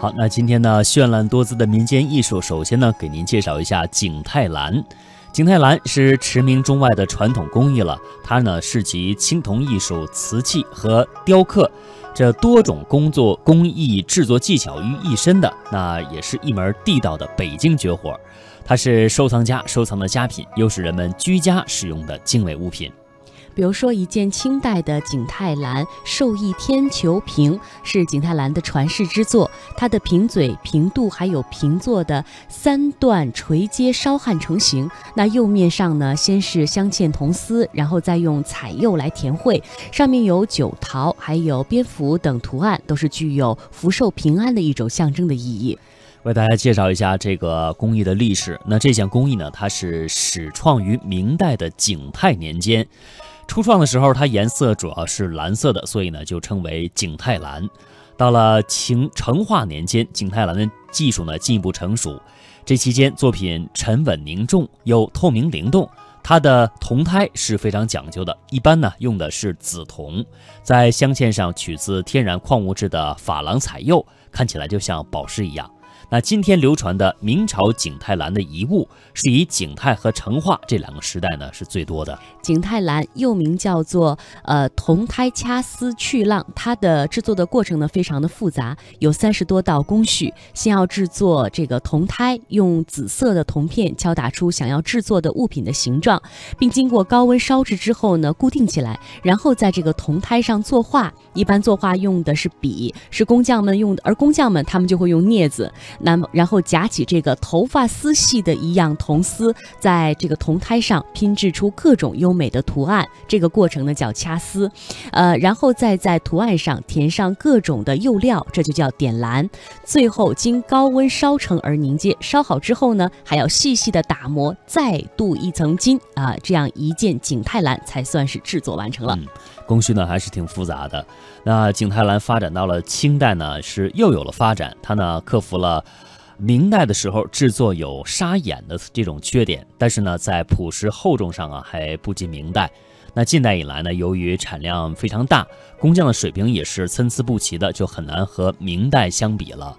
好，那今天呢，绚烂多姿的民间艺术，首先呢，给您介绍一下景泰蓝。景泰蓝是驰名中外的传统工艺了，它呢是集青铜艺术、瓷器和雕刻这多种工作工艺制作技巧于一身的，那也是一门地道的北京绝活。它是收藏家收藏的佳品，又是人们居家使用的精美物品。比如说，一件清代的景泰蓝寿意天球瓶是景泰蓝的传世之作。它的瓶嘴、瓶肚还有瓶座的三段垂接烧焊成型。那釉面上呢，先是镶嵌铜丝，然后再用彩釉来填绘，上面有九桃、还有蝙蝠等图案，都是具有福寿平安的一种象征的意义。为大家介绍一下这个工艺的历史。那这项工艺呢，它是始创于明代的景泰年间。初创的时候，它颜色主要是蓝色的，所以呢就称为景泰蓝。到了清成化年间，景泰蓝的技术呢进一步成熟，这期间作品沉稳凝重又透明灵动。它的铜胎是非常讲究的，一般呢用的是紫铜，在镶嵌上取自天然矿物质的珐琅彩釉，看起来就像宝石一样。那今天流传的明朝景泰蓝的遗物，是以景泰和成化这两个时代呢是最多的。景泰蓝又名叫做呃铜胎掐丝去浪，它的制作的过程呢非常的复杂，有三十多道工序。先要制作这个铜胎，用紫色的铜片敲打出想要制作的物品的形状，并经过高温烧制之后呢固定起来，然后在这个铜胎上作画。一般作画用的是笔，是工匠们用的，而工匠们他们就会用镊子。那么，然后夹起这个头发丝细的一样铜丝，在这个铜胎上拼制出各种优美的图案。这个过程呢叫掐丝，呃，然后再在图案上填上各种的釉料，这就叫点蓝。最后经高温烧成而凝结，烧好之后呢，还要细细的打磨，再镀一层金啊，这样一件景泰蓝才算是制作完成了。工序呢还是挺复杂的。那景泰蓝发展到了清代呢，是又有了发展。它呢克服了明代的时候制作有沙眼的这种缺点，但是呢在朴实厚重上啊还不及明代。那近代以来呢，由于产量非常大，工匠的水平也是参差不齐的，就很难和明代相比了。